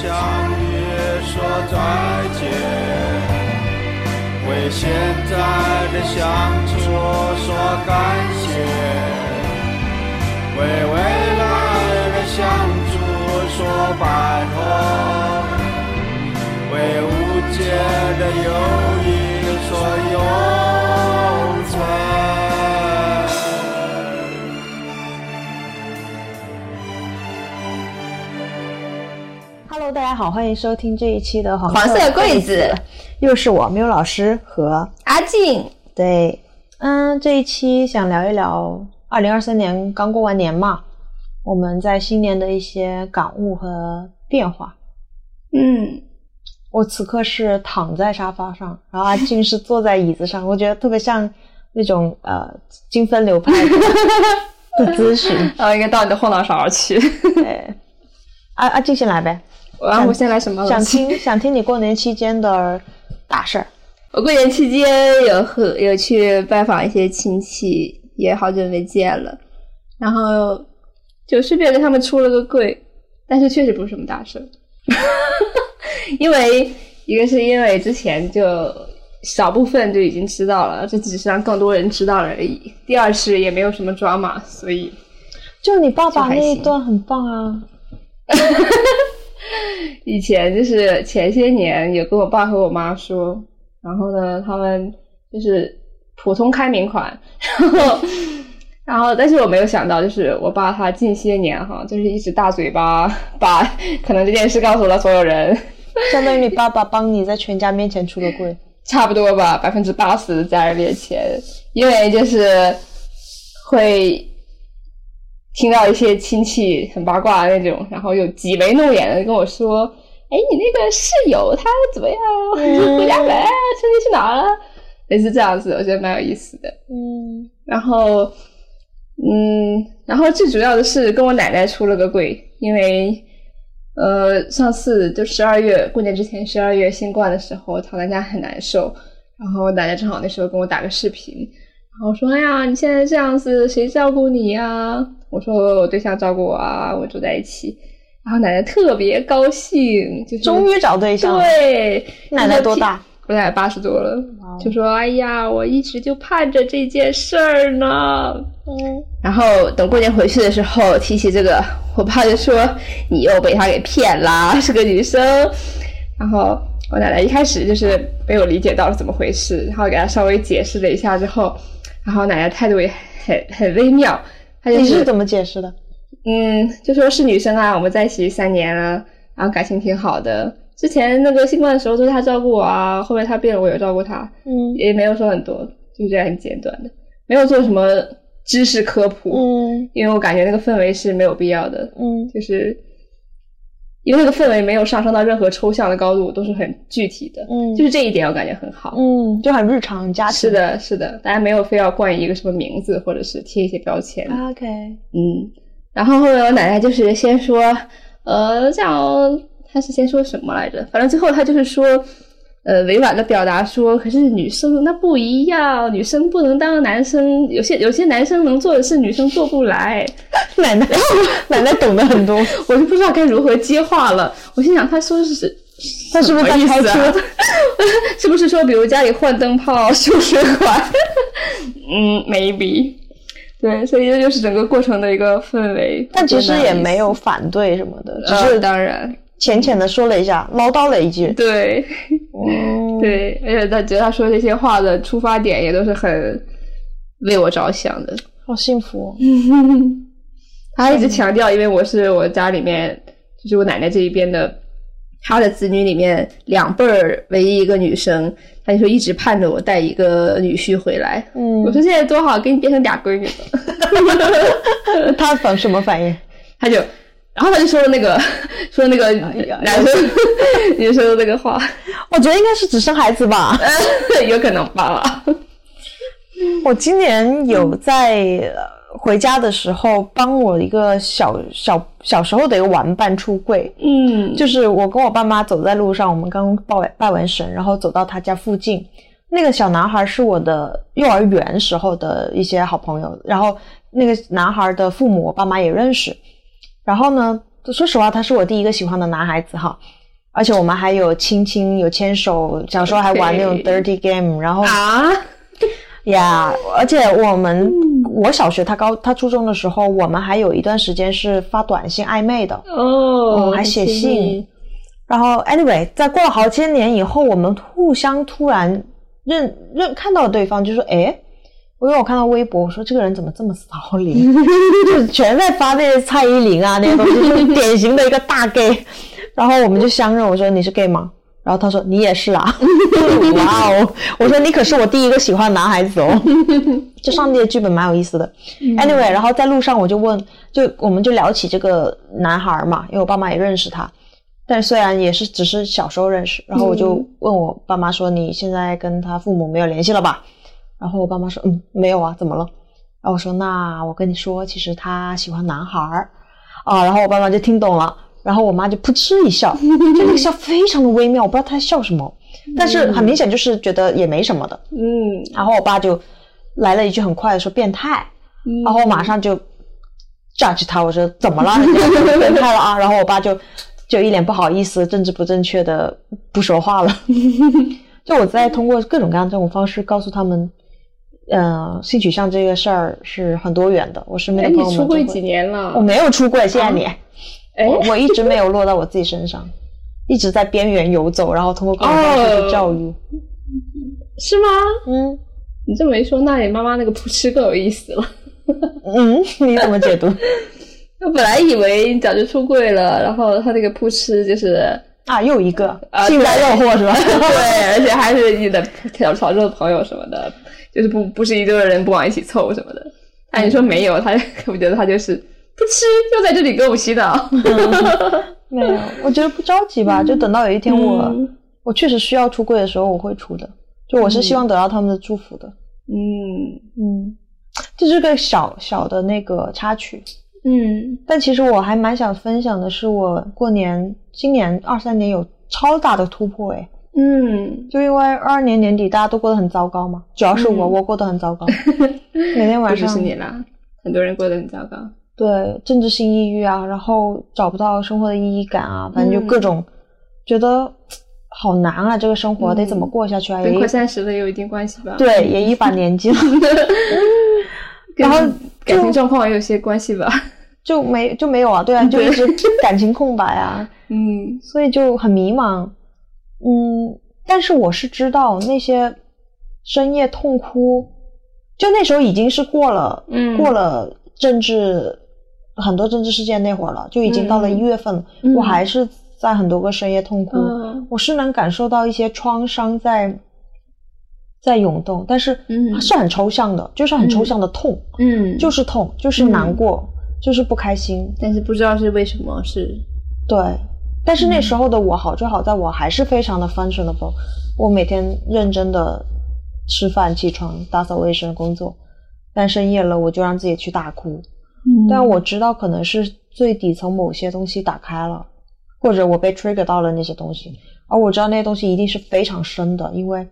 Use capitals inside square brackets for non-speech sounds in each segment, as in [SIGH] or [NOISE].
相遇说再见，为现在的相处说感谢，为未来的相处说拜托，为无解的忧好，欢迎收听这一期的黄黄色柜子，又是我缪老师和阿静，对，嗯，这一期想聊一聊二零二三年刚过完年嘛，我们在新年的一些感悟和变化。嗯，我此刻是躺在沙发上，然后阿静是坐在椅子上，我觉得特别像那种呃精分流派的的姿势。[LAUGHS] 然后应该到你的后脑勺去。对，阿阿静先来呗。然后我先来什么了？想听想听你过年期间的大事儿。[LAUGHS] 我过年期间有和有去拜访一些亲戚，也好久没见了，然后就顺便跟他们出了个柜，但是确实不是什么大事儿，[LAUGHS] 因为一个是因为之前就少部分就已经知道了，这只是让更多人知道了而已。第二是也没有什么抓马，所以就你爸爸那一段很棒啊。[LAUGHS] [LAUGHS] 以前就是前些年有跟我爸和我妈说，然后呢，他们就是普通开明款，然后然后但是我没有想到，就是我爸他近些年哈，就是一直大嘴巴把可能这件事告诉了所有人，相当于你爸爸帮你在全家面前出了柜。[LAUGHS] 差不多吧，百分之八十的家人面前，因为就是会听到一些亲戚很八卦的那种，然后又挤眉弄眼的跟我说：“哎，你那个室友他怎么样？回家没？春节去哪儿了？”类似这样子，我觉得蛮有意思的。嗯，然后，嗯，然后最主要的是跟我奶奶出了个柜，因为呃上次就十二月过年之前十二月新冠的时候，躺在家很难受，然后我奶奶正好那时候跟我打个视频，然后说：“哎呀，你现在这样子，谁照顾你呀？”我说：“我对象照顾我啊，我住在一起。”然后奶奶特别高兴，就是终于找对象了。对，奶奶多大？我奶奶八十多了，就说：“哎呀，我一直就盼着这件事儿呢。”嗯，然后等过年回去的时候提起这个，我爸就说：“你又被他给骗啦，[LAUGHS] 是个女生。”然后我奶奶一开始就是没有理解到是怎么回事，然后给他稍微解释了一下之后，然后奶奶态度也很很微妙，她就你是怎么解释的？嗯，就说是女生啊，我们在一起三年了，然后感情挺好的。之前那个新冠的时候都是她照顾我啊，后面她病了我有照顾她，嗯。也没有说很多，就这样很简短的，没有做什么知识科普，嗯。因为我感觉那个氛围是没有必要的，嗯。就是因为那个氛围没有上升到任何抽象的高度，都是很具体的，嗯就是这一点我感觉很好。嗯，就很日常很家庭。是的，是的，大家没有非要冠以一个什么名字，或者是贴一些标签。，OK，嗯，然后后面我奶奶就是先说，呃，这样她是先说什么来着？反正最后她就是说，呃，委婉的表达说，可是女生那不一样，女生不能当男生，有些有些男生能做的事，女生做不来。[LAUGHS] 奶奶 [LAUGHS] 奶奶懂得很多。[LAUGHS] 我就不知道该如何接话了。我心想，他说的是。他是不是在什么意思开啊？是不是说，比如家里换灯泡、修水管？嗯，maybe。对，所以这就是整个过程的一个氛围。但其实也没有。反对什么的，只呃是当然，浅浅的说了一下，唠叨了一句。对嗯，[LAUGHS] 对，而且他觉得他说这些话的出发点也都是很为我着想的。好幸福哦。[LAUGHS] 他还一直强调，因为我是我家里面，就是我奶奶这一边的，他的子女里面两辈儿唯一一个女生，他就说一直盼着我带一个女婿回来。嗯我说现在多好，给你变成俩闺女了。[LAUGHS] 他反什么反应？他就，然后他就说了那个 [LAUGHS] 说那个男生 [LAUGHS] 你说的那个话，我觉得应该是只生孩子吧。[LAUGHS] 有可能吧。我今年有在呃回家的时候帮我一个小小小时候的一个玩伴出柜，嗯，就是我跟我爸妈走在路上，我们刚拜拜完神，然后走到他家附近，那个小男孩是我的幼儿园时候的一些好朋友，然后那个男孩的父母我爸妈也认识，然后呢，说实话，他是我第一个喜欢的男孩子哈。而且我们还有亲亲，有牵手，小时候还玩那种 dirty game，然后啊，呀，而且我们我小学他高他初中的时候，我们还有一段时间是发短信暧昧的哦，还写信。然后 anyway，在过了好些年以后，我们互相突然认认看到了对方，就说哎。因为我看到微博，我说这个人怎么这么骚灵，[LAUGHS] 就全在发那些蔡依林啊那些东西，就是典型的一个大 gay。然后我们就相认，我说你是 gay 吗？然后他说你也是啊。[LAUGHS] 哇哦！我说你可是我第一个喜欢男孩子哦。[LAUGHS] 就上帝的剧本蛮有意思的。Anyway，然后在路上我就问，就我们就聊起这个男孩嘛，因为我爸妈也认识他，但虽然也是只是小时候认识。然后我就问我爸妈说，你现在跟他父母没有联系了吧？然后我爸妈说：“嗯，没有啊，怎么了？”然后我说：“那我跟你说，其实他喜欢男孩儿啊。”然后我爸妈就听懂了，然后我妈就噗嗤一笑，[LAUGHS] 就那个笑非常的微妙，我不知道她在笑什么，但是很明显就是觉得也没什么的。嗯。然后我爸就来了一句很快的说：“变态。”然后我马上就 judge 他，我说：“怎么了？变态了啊？”然后我爸就就一脸不好意思、政治不正确的不说话了。[LAUGHS] 就我在通过各种各样这种方式告诉他们。呃，性取向这个事儿是很多元的。我身边的朋友们，你出柜几年了？我没有出柜，谢谢你。哎，我一直没有落到我自己身上，一直在边缘游走，然后通过各种方式去教育。是吗？嗯，你这么一说，那你妈妈那个扑哧更有意思了。[LAUGHS] 嗯，你怎么解读？[LAUGHS] 我本来以为你早就出柜了，然后他那个扑哧就是啊，又一个幸灾乐祸是吧？[LAUGHS] 对，而且还是你的小潮州的朋友什么的。就是不不是一堆人不往一起凑什么的，但你说没有，他我觉得他就是不吃，就在这里给我洗澡。没有，我觉得不着急吧，[LAUGHS] 就等到有一天我我确实需要出柜的时候，我会出的。就我是希望得到他们的祝福的。嗯嗯，这是个小小的那个插曲。嗯，但其实我还蛮想分享的是，我过年今年二三年有超大的突破哎。嗯，就因为二二年年底大家都过得很糟糕嘛，主要是我，我过得很糟糕，[LAUGHS] 每天晚上不是你啦，很多人过得很糟糕。对，政治性抑郁啊，然后找不到生活的意义感啊，反正就各种觉得好难啊，这个生活得怎么过下去啊？跟快三十了有一定关系吧？对，也一把年纪了，[LAUGHS] 然后感情状况也有些关系吧？就没就没有啊？对啊，就一直感情空白啊，[LAUGHS] 嗯，所以就很迷茫。嗯，但是我是知道那些深夜痛哭，就那时候已经是过了，嗯，过了政治很多政治事件那会儿了，就已经到了一月份了，我还是在很多个深夜痛哭，我是能感受到一些创伤在在涌动，但是是很抽象的，就是很抽象的痛，嗯，就是痛，就是难过，就是不开心，但是不知道是为什么，是。对。但是那时候的我好就好在我还是非常的 functional，我每天认真的吃饭、起床、打扫卫生、工作，但深夜了我就让自己去大哭。但我知道可能是最底层某些东西打开了，或者我被 trigger 到了那些东西，而我知道那些东西一定是非常深的，因为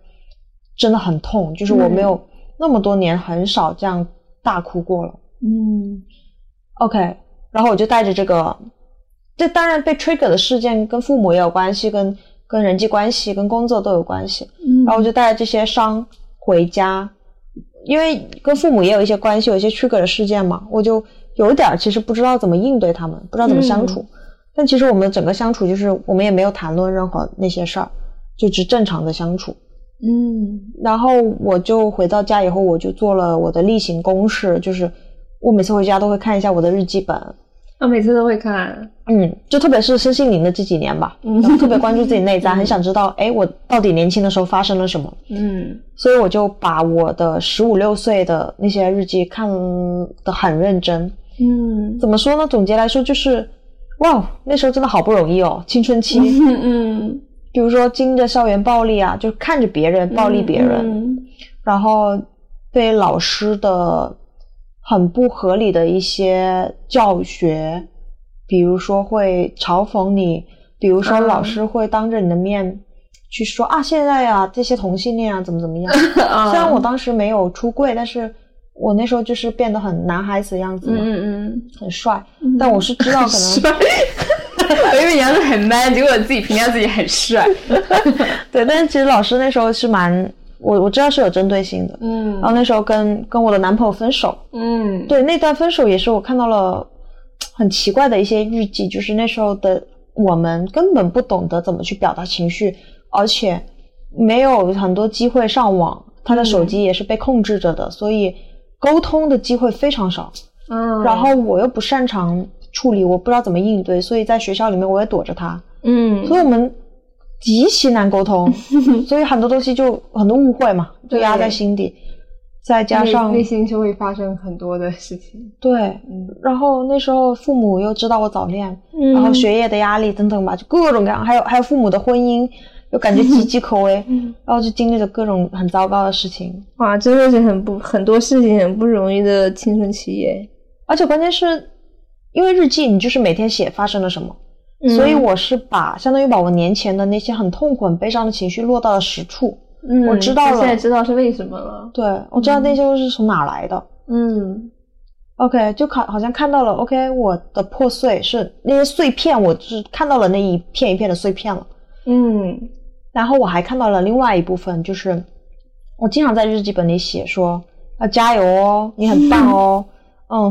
真的很痛，就是我没有那么多年很少这样大哭过了。嗯，OK，然后我就带着这个。这当然被 trigger 的事件跟父母也有关系，跟跟人际关系、跟工作都有关系。嗯，然后我就带着这些伤回家，因为跟父母也有一些关系，有一些 trigger 的事件嘛，我就有点其实不知道怎么应对他们，不知道怎么相处。但其实我们整个相处就是我们也没有谈论任何那些事儿，就只正常的相处。嗯，然后我就回到家以后，我就做了我的例行公事，就是我每次回家都会看一下我的日记本。我每次都会看，嗯，就特别是身心灵的这几年吧，嗯，特别关注自己内在，[LAUGHS] 很想知道，哎，我到底年轻的时候发生了什么，嗯，所以我就把我的十五六岁的那些日记看的很认真，嗯，怎么说呢？总结来说就是，哇，那时候真的好不容易哦，青春期，嗯。嗯，比如说经着校园暴力啊，就看着别人暴力别人，然后被老师的。很不合理的一些教学，比如说会嘲讽你，比如说老师会当着你的面去说啊，现在呀这些同性恋啊怎么怎么样。[LAUGHS] 虽然我当时没有出柜，但是我那时候就是变得很男孩子的样子嘛，嗯嗯很帅。但我是知道可能帅。[LAUGHS] 我以为你要是很 man，结果自己评价自己很帅。[LAUGHS] 对，但是其实老师那时候是蛮，我我知道是有针对性的。嗯。然后那时候跟跟我的男朋友分手，嗯，对那段分手也是我看到了很奇怪的一些日记，就是那时候的我们根本不懂得怎么去表达情绪，而且没有很多机会上网，他的手机也是被控制着的，所以沟通的机会非常少。嗯，然后我又不擅长处理，我不知道怎么应对，所以在学校里面我也躲着他，嗯，所以我们极其难沟通，[LAUGHS] 所以很多东西就很多误会嘛，就压在心底。再加上内心就会发生很多的事情。对，嗯然后那时候父母又知道我早恋，嗯然后学业的压力等等吧，就各种各样，还有还有父母的婚姻，又感觉岌岌可危，嗯然后就经历了各种很糟糕的事情，哇，真的是很不很多事情很不容易的青春期耶。而且关键是，因为日记你就是每天写发生了什么，嗯所以我是把相当于把我年前的那些很痛苦、很悲伤的情绪落到了实处。嗯，我知道了现在知道是为什么了。对我知道那些都是从哪来的。嗯 OK，就看好像看到了 OK，我的破碎是那些碎片，我就是看到了那一片一片的碎片了。嗯然后我还看到了另外一部分，就是我经常在日记本里写说要加油哦，你很棒哦，嗯，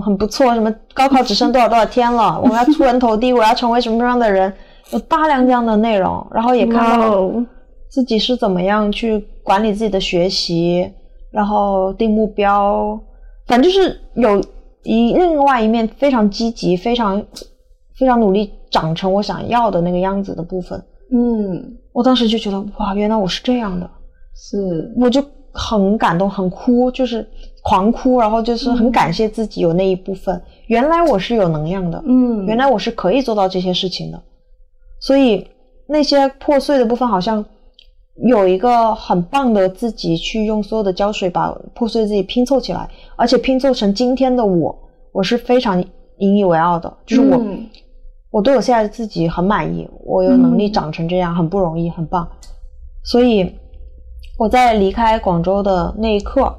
很不错，什么高考只剩多少多少天了，我要出人头地，我要成为什么样的人，有大量这样的内容，然后也看到自己是怎么样去管理自己的学习，然后定目标，反正就是有一另外一面非常积极、非常非常努力长成我想要的那个样子的部分。嗯，我当时就觉得哇，原来我是这样的，是。我就很感动，很哭，就是狂哭，然后就是很感谢自己有那一部分，原来我是有能量的，嗯，原来我是可以做到这些事情的，所以那些破碎的部分好像有一个很棒的自己去用所有的胶水把破碎自己拼凑起来，而且拼凑成今天的我，我是非常引以为傲的，就是我。嗯。我对我现在的自己很满意，我有能力长成这样，很不容易，很棒。所以我在离开广州的那一刻，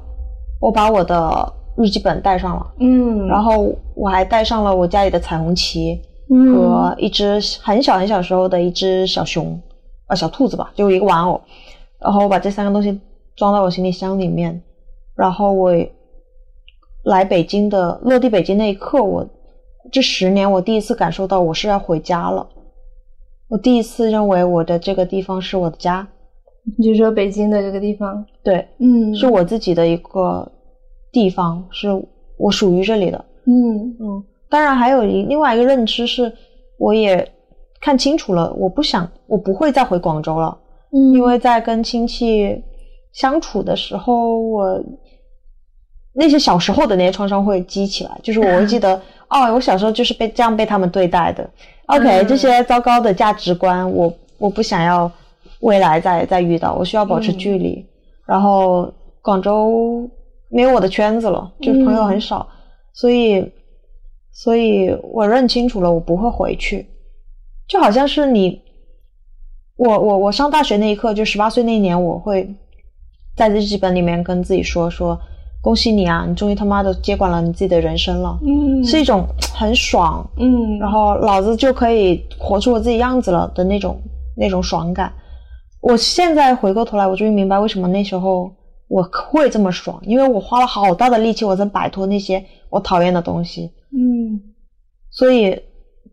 我把我的日记本带上了，嗯，然后我还带上了我家里的彩虹旗嗯和一只很小很小时候的一只小熊，啊，小兔子吧，就一个玩偶。然后我把这三个东西装到我行李箱里面，然后我来北京的落地北京那一刻，我这十年我第一次感受到我是要回家了。我第一次认为我的这个地方是我的家，你就说北京的这个地方，对，嗯是我自己的一个地方，是我属于这里的。嗯嗯，当然还有一另外一个认知是，我也看清楚了，我不想，我不会再回广州了，嗯，因为在跟亲戚相处的时候，我那些小时候的那些创伤会激起来，就是我会记得，[LAUGHS] 哦，我小时候就是被这样被他们对待的。OK，、嗯这些糟糕的价值观，我我不想要未来再再遇到，我需要保持距离。然后广州没有我的圈子了，就是朋友很少，所以所以我认清楚了，我不会回去。就好像是你，我我我上大学那一刻，就十八岁那一年，我会在日记本里面跟自己说说，恭喜你啊，你终于他妈的接管了你自己的人生了，嗯是一种很爽，嗯，然后老子就可以活出我自己样子了的那种那种爽感。我现在回过头来，我终于明白为什么那时候我会这么爽，因为我花了好大的力气，我在摆脱那些我讨厌的东西，嗯所以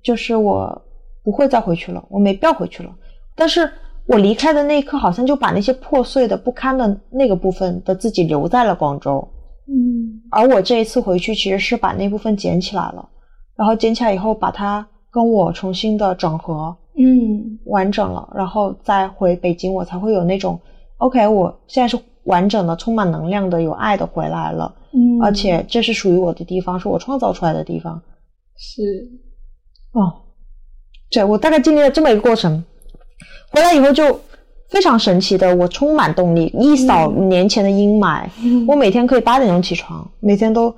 就是我不会再回去了，我没必要回去了。但是我离开的那一刻，好像就把那些破碎的、不堪的那个部分的自己留在了广州。嗯而我这一次回去，其实是把那部分捡起来了，然后捡起来以后，把它跟我重新的整合嗯。完整了，然后再回北京，我才会有那种 OK，我现在是完整的、充满能量的、有爱的回来了，嗯，而且这是属于我的地方，是我创造出来的地方。是。哦，对我大概经历了这么一个过程，回来以后就非常神奇的，我充满动力，一扫年前的阴霾。我每天可以八点钟起床，每天都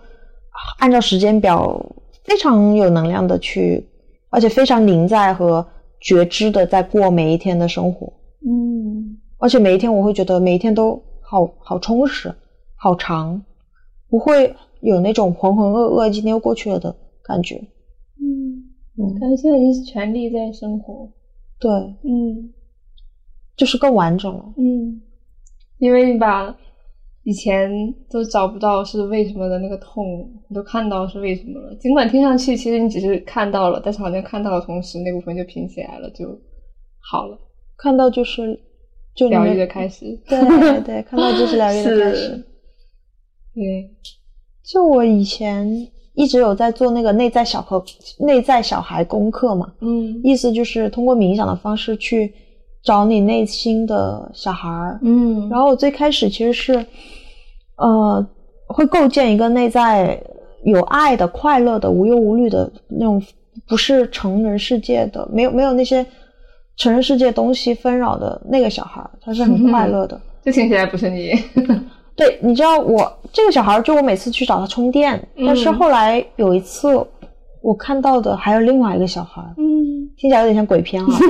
按照时间表非常有能量的去，而且非常凝在和觉知的在过每一天的生活。嗯而且每一天我会觉得每一天都好好充实，好长，不会有那种浑浑噩噩，今天又过去了的感觉。嗯，嗯，感觉现在已经是全力在生活。对，嗯就是更完整了。嗯，因为你把以前都找不到是为什么的那个痛，你都看到是为什么了。尽管听上去其实你只是看到了，但是好像看到的同时，那部分就拼起来了，就好了，看到就是就疗愈的开始。对对，看到就是疗愈的开始。对，就我以前一直有在做那个内在小和内在小孩功课嘛，嗯意思就是通过冥想的方式去找你内心的小孩儿。嗯，然后我最开始其实是，呃，会构建一个内在有爱的、快乐的、无忧无虑的那种，不是成人世界的，没有没有那些成人世界东西纷扰的那个小孩儿，他是很快乐的。[LAUGHS] 这听起来不是你。[LAUGHS] 对，你知道我这个小孩儿，就我每次去找他充电，但是嗯后来有一次我看到的还有另外一个小孩儿，嗯听起来有点像鬼片哈，但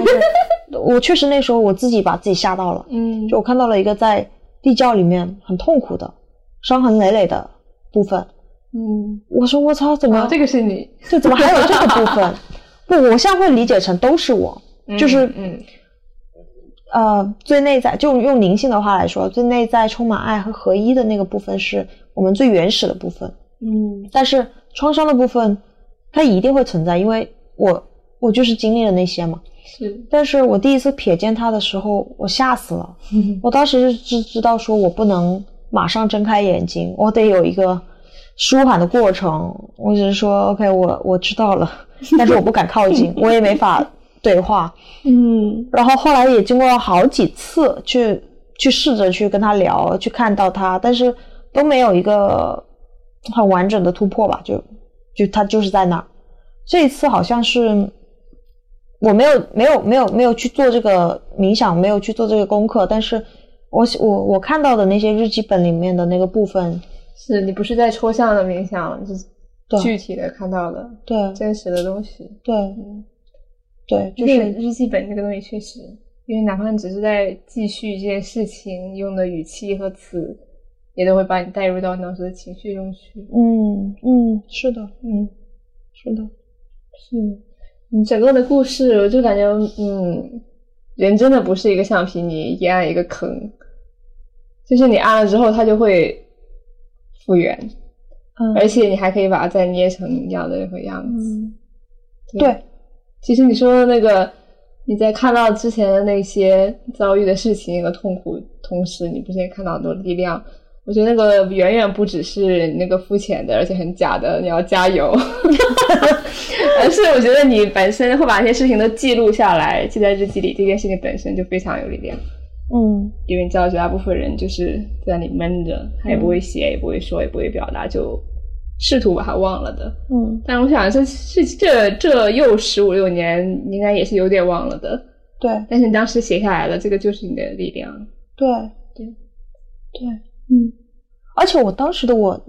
是我确实那时候我自己把自己吓到了。嗯，就我看到了一个在地窖里面很痛苦的、伤痕累累的部分。嗯，我说我操，怎么、啊，这个是你，就怎么还有这个部分？[LAUGHS] 不，我现在会理解成都是我，就是嗯呃最内在，就用灵性的话来说，最内在充满爱和合一的那个部分是我们最原始的部分。嗯但是创伤的部分，它一定会存在，因为我我就是经历了那些嘛。是，但是我第一次瞥见他的时候，我吓死了。[LAUGHS] 我当时是知知道说我不能马上睁开眼睛，我得有一个舒缓的过程。我只是说 OK，我我知道了，但是我不敢靠近，[LAUGHS] 我也没法对话。嗯然后后来也经过了好几次去去试着去跟他聊，去看到他，但是都没有一个很完整的突破吧，就就他就是在那儿。这一次好像是我没有没有没有没有去做这个冥想，没有去做这个功课，但是我我我看到的那些日记本里面的那个部分，是你不是在抽象的冥想，就是具体的看到的对真实的东西。对嗯，对，就就是是日记本这个东西确实，因为哪怕你只是在继续这件事情，用的语气和词，也都会把你带入到当时的情绪中去。嗯嗯，是的，嗯，是的，是你整个的故事，我就感觉，嗯，人真的不是一个橡皮泥，一按一个坑，就是你按了之后，它就会复原，嗯，而且你还可以把它再捏成你要的那个样子。嗯对，其实你说的那个，你在看到之前的那些遭遇的事情和痛苦，同时你不是也看到很多力量？我觉得那个远远不只是那个肤浅的，而且很假的，你要加油。[LAUGHS] 而是我觉得你本身会把一些事情都记录下来，记在日记里，这件事情本身就非常有力量。嗯因为你知道，绝大部分人就是在那里闷着，他也不会写，也不会说，也不会表达，就试图把它忘了的。嗯，但我想这是这这又十五六年，应该也是有点忘了的。对但是你当时写下来了，这个就是你的力量。对对对。嗯而且我当时的我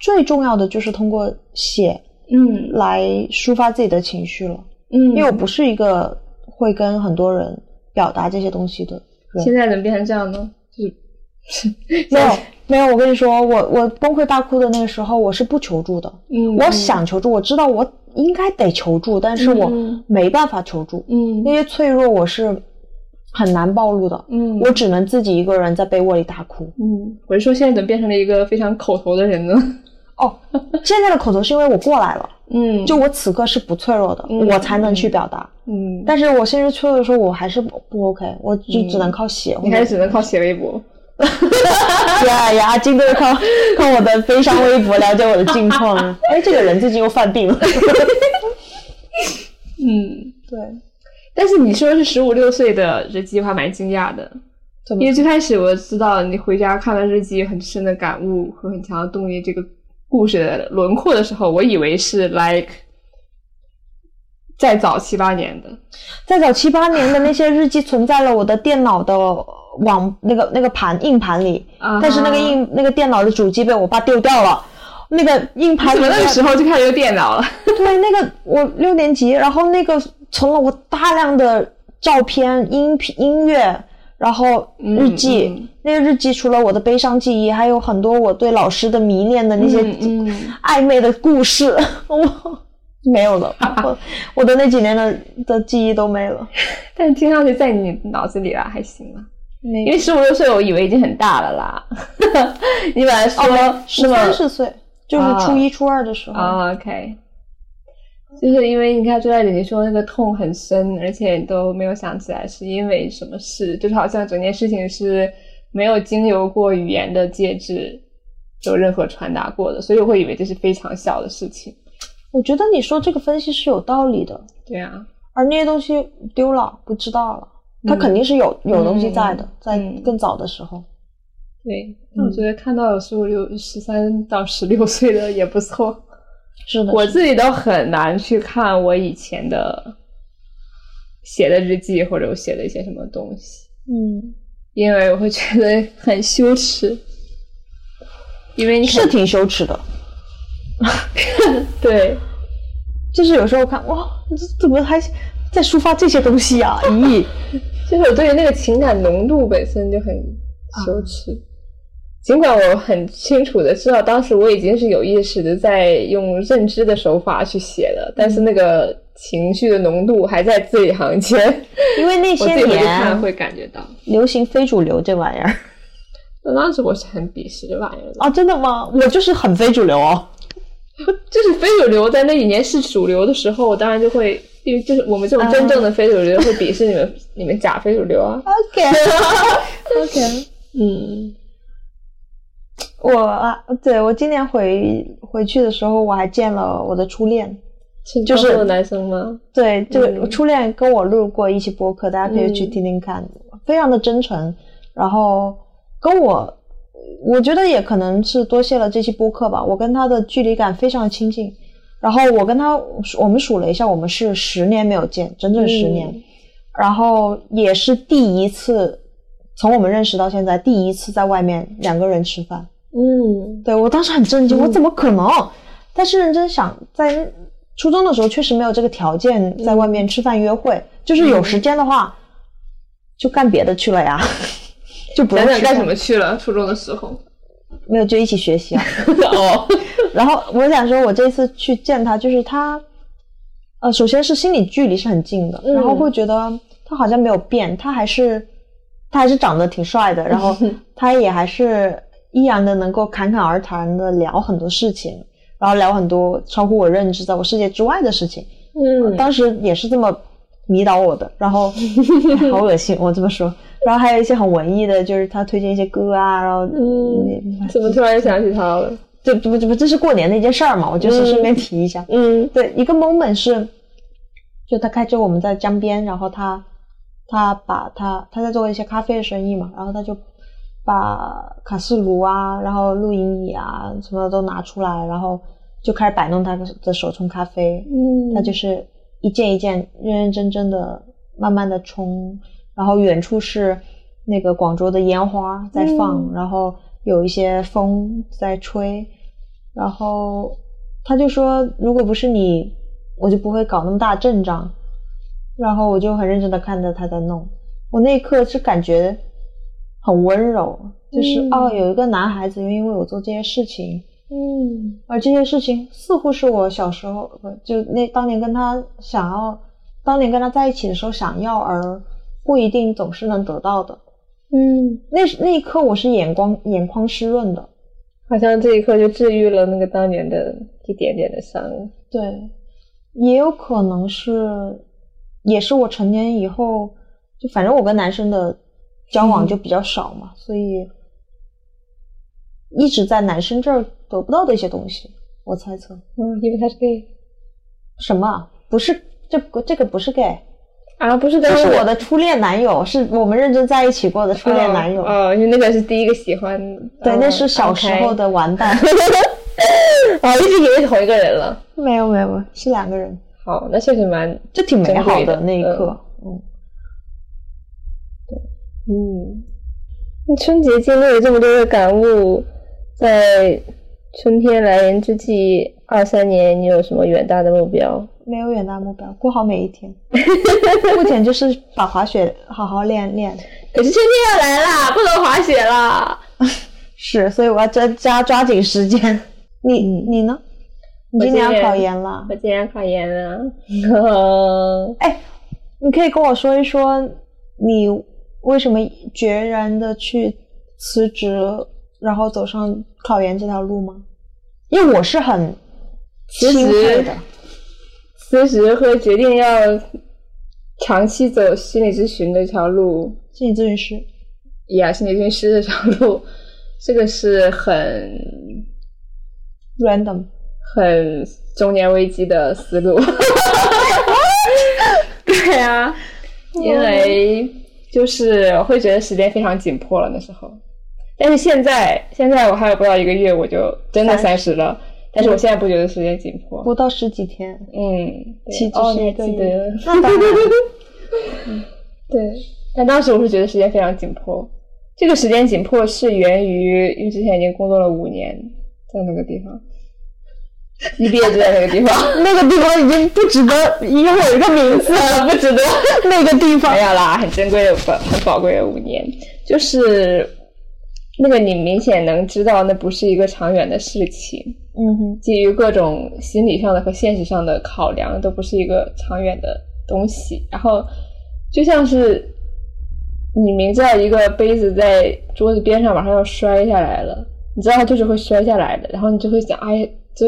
最重要的就是通过写嗯来抒发自己的情绪了，嗯，因为我不是一个会跟很多人表达这些东西的人。现在怎么变成这样呢？就是 [LAUGHS] 没有没有，我跟你说，我我崩溃大哭的那个时候，我是不求助的。嗯，我想求助，我知道我应该得求助，但是我嗯没办法求助，嗯那些脆弱我是很难暴露的，嗯，我只能自己一个人在被窝里大哭。嗯，我是说现在怎么变成了一个非常口头的人呢？哦，[LAUGHS] 现在的口头是因为我过来了。嗯，就我此刻是不脆弱的，嗯我才能去表达。嗯，但是我现实脆弱的时候，我还是不不 OK，我就只能靠写。你还是只能靠写微博。[LAUGHS] [LAUGHS] 呀呀，金都是靠靠我的悲伤微博了解我的近况啊。哎，这个人最近又犯病了。嗯，对，但是你说是十五六岁的日记，我还蛮惊讶的。因为最开始我知道你回家看了日记，有很深的感悟和很强的动力，这个故事的轮廓的时候，我以为是 like 再早七八年的。再早七八年的那些日记存在了我的电脑的网那个那个盘硬盘里，但是那个硬那个电脑的主机被我爸丢掉了。那个硬盘那个时候就开始用电脑了？对，那个我六年级，然后那个存了我大量的照片、音频、音乐，然后日记，嗯那个日记除了我的悲伤记忆，还有很多我对老师的迷恋的那些嗯嗯。暧昧的故事，我 [LAUGHS] 没有了，我我的那几年的的记忆都没了。[LAUGHS] 但听上去在你脑子里啦，还行因为十五六岁，我以为已经很大了啦。[LAUGHS] 你本来说哦，十那么三四岁，就是初一初二的时候。啊、o k 就是因为你看朱大姐姐说那个痛很深，而且都没有想起来是因为什么事，就是好像整件事情是没有经由过语言的介质有任何传达过的，所以我会以为这是非常小的事情。我觉得你说这个分析是有道理的，对啊，而那些东西丢了，不知道了，它嗯肯定是有有东西在的，在嗯更早的时候。对，那我觉得看到有十五六、十三到十六岁的也不错。是的，我自己都很难去看我以前的写的日记或者我写的一些什么东西，嗯，因为我会觉得很羞耻。因为你是挺羞耻的。[LAUGHS] 对，就是有时候看，哇，这怎么还在抒发这些东西啊？咦，[LAUGHS] 就是我对于那个情感浓度本身就很羞耻。尽管我很清楚的知道，当时我已经是有意识的在用认知的手法去写的，但是那个情绪的浓度还在字里行间。因为那些年会感觉到。流行非主流这玩意儿那当时我是很鄙视这玩意儿的，啊，真的吗？我就是很非主流哦。[LAUGHS] 就是非主流在那几年是主流的时候，我当然就会，因为就是我们这种真正的非主流会鄙视你们，[LAUGHS] 你们假非主流啊。OK [LAUGHS] OK，嗯，我啊，对我今年回回去的时候，我还见了我的初恋。就是男生吗？对，这个嗯初恋跟我录过一期播客，大家可以去嗯听听看，非常的真诚。然后跟我，我觉得也可能是多谢了这期播客吧，我跟他的距离感非常亲近。然后我跟他，我们数了一下，我们是十年没有见，整整十年。嗯然后也是第一次，从我们认识到现在，第一次在外面两个人吃饭。嗯对我当时很震惊，嗯我怎么可能？但是认真想，在初中的时候确实没有这个条件在外面吃饭约会，就是有时间的话就干别的去了呀，[LAUGHS] 就不用吃饭想想干什么去了？初中的时候。[LAUGHS] 没有就一起学习啊。[LAUGHS] 哦，然后我想说，我这次去见他，就是他，呃，首先是心理距离是很近的，嗯然后会觉得他好像没有变，他还是他还是长得挺帅的，然后他也还是依然的能够侃侃而谈的聊很多事情，然后聊很多超乎我认知在我世界之外的事情。嗯，当时也是这么迷倒我的，然后 [LAUGHS] 哎好恶心，我这么说。然后还有一些很文艺的，就是他推荐一些歌啊，然后嗯，怎么突然想起他了？这不这不，这是过年的一件事儿嘛，我就是顺便提一下。嗯对，一个 moment 是，就他开车我们在江边，然后他他把他他在做一些咖啡的生意嘛，然后他就把卡式炉啊，然后露营椅啊什么的都拿出来，然后就开始摆弄他的手冲咖啡。嗯。他就是一件一件认认真真的慢慢的冲，然后远处是那个广州的烟花在放，嗯然后有一些风在吹，然后他就说如果不是你，我就不会搞那么大阵仗，然后我就很认真的看着他在弄，我那一刻是感觉很温柔，就是、嗯哦有一个男孩子愿意为我做这些事情，嗯而这些事情似乎是我小时候不就那当年跟他想要，当年跟他在一起的时候想要，而不一定总是能得到的。嗯，那那一刻我是眼光眼眶湿润的，好像这一刻就治愈了那个当年的一点点的伤。对，也有可能是，也是我成年以后，就反正我跟男生的交往就比较少嘛，所以一直在男生这儿得不到的一些东西，我猜测。嗯，因为他是 gay 什么啊？不是这个这个不是 gay，啊，不是跟这是我的初恋男友，是我们认真在一起过的初恋男友。哦，哦因为那个是第一个喜欢。对，哦那是小时候。的玩伴。哦，一直以为是同一个人了。没有没有，是两个人，好，那确实蛮这挺美好的那一刻。嗯，嗯。那春节经历了这么多的感悟，在春天来临之际，二三年你有什么远大的目标？没有远大目标，过好每一天。[LAUGHS] 目前就是把滑雪好好练练。可是春天要来啦，不能滑雪了。[LAUGHS] 是，所以我要抓抓抓紧时间。你你呢？你今年要考研了我？今年考研了。[LAUGHS] 哎，你可以跟我说一说你为什么决然的去辞职，然后走上考研这条路吗？因为我是很辞钦职的。辞职和决定要长期走心理咨询的一条路，心理咨询师，呀，心理咨询师这条路，[LAUGHS] 这个是很 random，很中年危机的思路。[LAUGHS] 对啊，因为就是我会觉得时间非常紧迫了那时候，但是现在现在我还有不到一个月我就真的三十了，但是我现在不觉得时间紧迫。不到十几天，嗯，对岂止哦，是一个你还记得？[LAUGHS] [LAUGHS] 对，但当时我是觉得时间非常紧迫。这个时间紧迫是源于，因为之前已经工作了五年，在那个地方，一毕业就在那个地方，[LAUGHS] 那个地方已经不值得拥有一个名字了，不值得。[LAUGHS] 那个地方没。有啦，很珍贵的宝，很宝贵的五年，就是那个你明显能知道那不是一个长远的事情，嗯哼，基于各种心理上的和现实上的考量，都不是一个长远的东西。然后就像是你明知道一个杯子在桌子边上马上要摔下来了，你知道它就是会摔下来的，然后你就会想，哎，这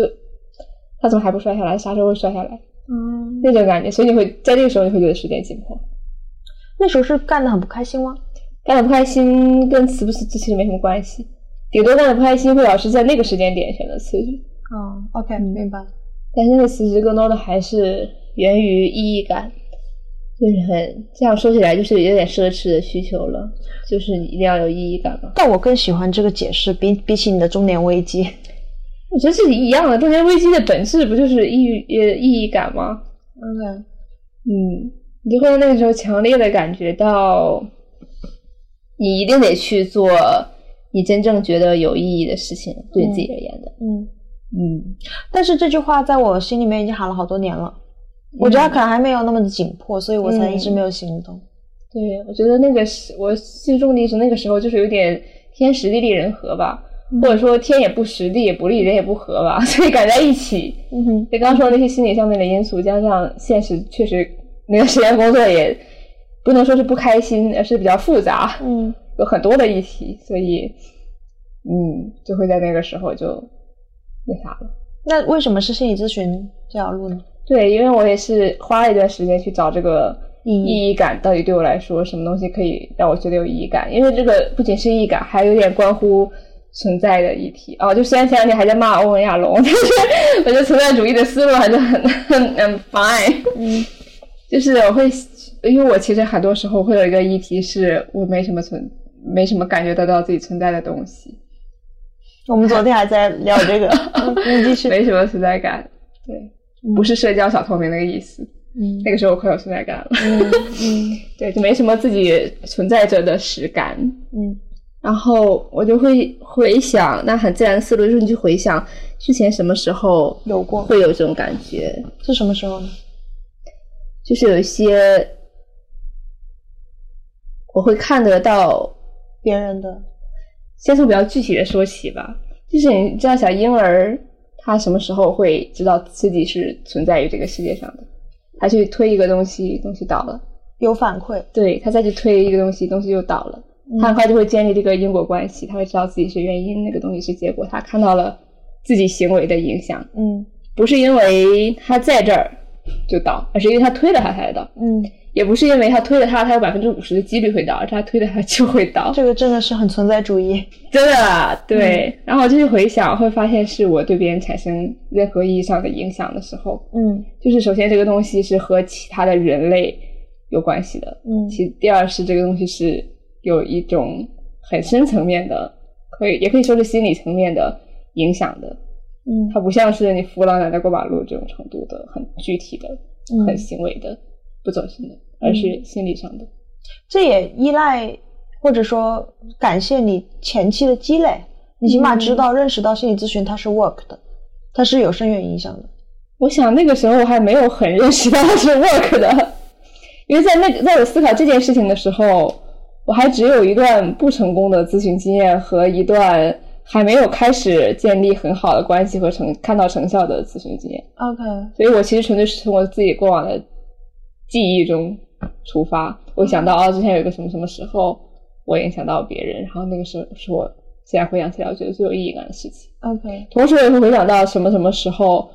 它怎么还不摔下来？啥时候会摔下来？嗯，那种感觉，所以你会在这个时候你会觉得时间紧迫。那时候是干的很不开心吗？干的不开心跟辞不辞职其实没什么关系，顶多干的不开心会导致在那个时间点选择辞职。哦，OK，明白了。但是那个辞职更多的还是源于意义感，就是很这样说起来就是有点奢侈的需求了，就是你一定要有意义感嘛。但我更喜欢这个解释，比比起你的中年危机。我觉得是一样的，中年危机的本质不就是意义呃意义感吗？OK，嗯，你就会在那个时候强烈的感觉到，你一定得去做你真正觉得有意义的事情，对自己而言的。嗯，嗯，但是这句话在我心里面已经喊了好多年了，我觉得它可能还没有那么的紧迫，所以我才一直没有行动。对，我觉得那个是我记重地是那个时候就是有点天时地利人和吧，或者说天也不时，地也不利，人也不和吧，[LAUGHS] 所以赶在一起。嗯哼，就刚刚说的那些心理上面的因素，加上现实确实那个时间工作也不能说是不开心，而是比较复杂，嗯有很多的议题，所以嗯，就会在那个时候就那啥了。那为什么是心理咨询这条路呢？对，因为我也是花了一段时间去找这个意义意义感，到底对我来说什么东西可以让我觉得有意义感？因为这个不仅是意义感，还有点关乎存在的议题哦。就虽然前两天还在骂欧文亚龙，[LAUGHS] 但是我觉得存在主义的思路还是很很很 fine。嗯就是我会，因为我其实很多时候会有一个议题是我没什么存，没什么感觉得到自己存在的东西，我们昨天还在聊这个，[LAUGHS] 嗯你继续。没什么存在感。对，不是社交小透明那个意思。嗯那个时候我快有存在感了。嗯嗯 [LAUGHS] 对，就没什么自己存在着的实感。嗯然后我就会回想，那很自然的思路就是你去回想之前什么时候有过会有这种感觉，是什么时候呢？就是有一些我会看得到，别人的先从比较具体的说起吧，就是你知道小婴儿他什么时候会知道自己是存在于这个世界上的？他去推一个东西，东西倒了，有反馈，对他再去推一个东西，东西又倒了。他很快就会建立这个因果关系，他会知道自己是原因，那个东西是结果，他看到了自己行为的影响，嗯不是因为他在这儿就倒，而是因为他推了他才倒，嗯，也不是因为他推了他，他有百分之五十的几率会倒，而是他推了他就会倒，这个真的是很存在主义。真的对。然后我就去回想，会发现是我对别人产生任何意义上的影响的时候，嗯就是首先这个东西是和其他的人类有关系的，嗯其第二是这个东西是有一种很深层面的，可以也可以说是心理层面的影响的。嗯它不像是你扶老奶奶过马路这种程度的很具体的、嗯很行为的、不走心的，而是心理上的。这也依赖或者说感谢你前期的积累，你起码知道、认识到心理咨询它是 work 的，它是有深远影响的。我想那个时候我还没有很认识到它是 work 的，因为在那个在我思考这件事情的时候，我还只有一段不成功的咨询经验和一段还没有开始建立很好的关系和成看到成效的咨询经验。OK，所以我其实纯粹是从我自己过往的记忆中出发，我想到哦，之前有一个什么什么时候我影响到别人，然后那个时候是我现在回想起来我觉得最有意义感的事情。OK，同时，我也会回想到什么什么时候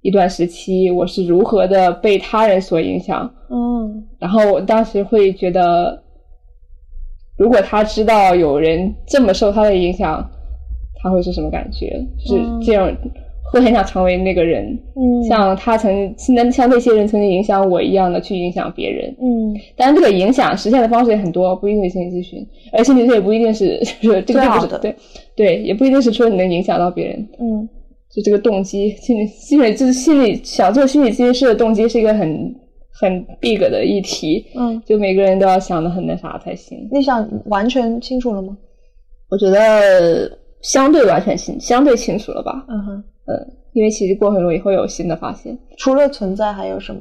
一段时期我是如何的被他人所影响，嗯。然后我当时会觉得，如果他知道有人这么受他的影响，他会是什么感觉？就是嗯这样，会很想成为那个人，嗯，像他曾像像那些人曾经影响我一样的去影响别人。嗯当然，这个影响实现的方式也很多，不一定是心理咨询，而心理咨询也不一定是就是这个不是对对，也不一定是说你能影响到别人。嗯就这个动机，心理心理就是心理想做心理咨询师的动机是一个很很 big 的议题，嗯，就每个人都要想的很那啥才行。你想完全清楚了吗？我觉得相对完全清相对清楚了吧，嗯哼，嗯，因为其实过程中也会有新的发现，除了存在还有什么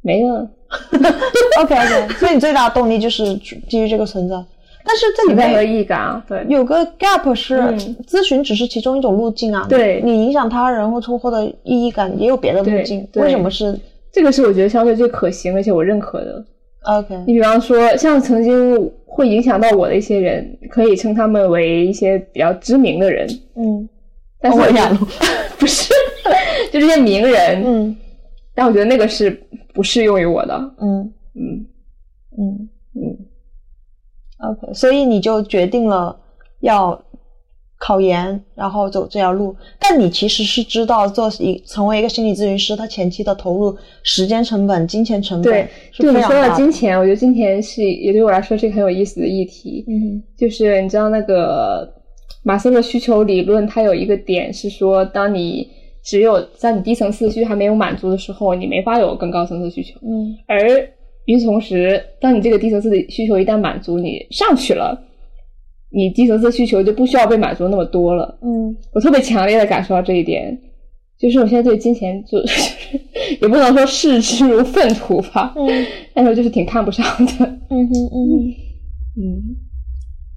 没了。？[LAUGHS] OK OK，所以你最大的动力就是基于这个存在，但是这里面意义感啊，对，有个 gap 是嗯咨询只是其中一种路径啊，对你影响他人或者获得意义感也有别的路径，为什么是这个是我觉得相对最可行而且我认可的。OK？你比方说，像曾经会影响到我的一些人，可以称他们为一些比较知名的人，嗯但是我觉得我也想不是，[LAUGHS] 就这些名人，嗯但我觉得那个是不适用于我的。嗯嗯嗯嗯，OK，所以你就决定了要考研，然后走这条路。但你其实是知道做一成为一个心理咨询师，他前期的投入时间成本、金钱成本对，是就你说到。金钱，我觉得金钱是也对我来说是一个很有意思的议题。嗯就是你知道那个马斯洛需求理论，它有一个点是说，当你只有在你低层次需求还没有满足的时候，你没法有更高层次需求。嗯而与此同时，当你这个低层次的需求一旦满足，你上去了，你低层次需求就不需要被满足那么多了。嗯。我特别强烈的感受到这一点，就是我现在对金钱就 [LAUGHS] 就是也不能说视之如粪土吧，嗯。[LAUGHS] 但是我就是挺看不上的。嗯哼嗯哼，嗯，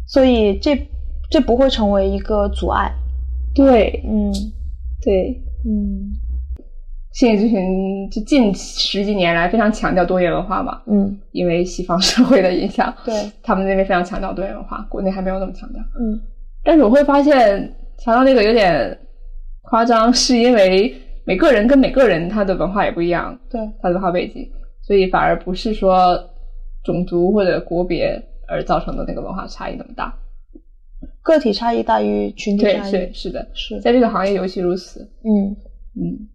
所以这这不会成为一个阻碍。对。嗯。对，嗯心理咨询就近十几年来非常强调多元文化嘛，嗯，因为西方社会的影响，对，他们那边非常强调多元文化，国内还没有那么强调。嗯但是我会发现强调那个有点夸张，是因为每个人跟每个人他的文化也不一样，对，他的文化背景，所以反而不是说种族或者国别而造成的那个文化差异那么大。个体差异大于群体，差异。是是的，是在这个行业尤其如此。嗯嗯，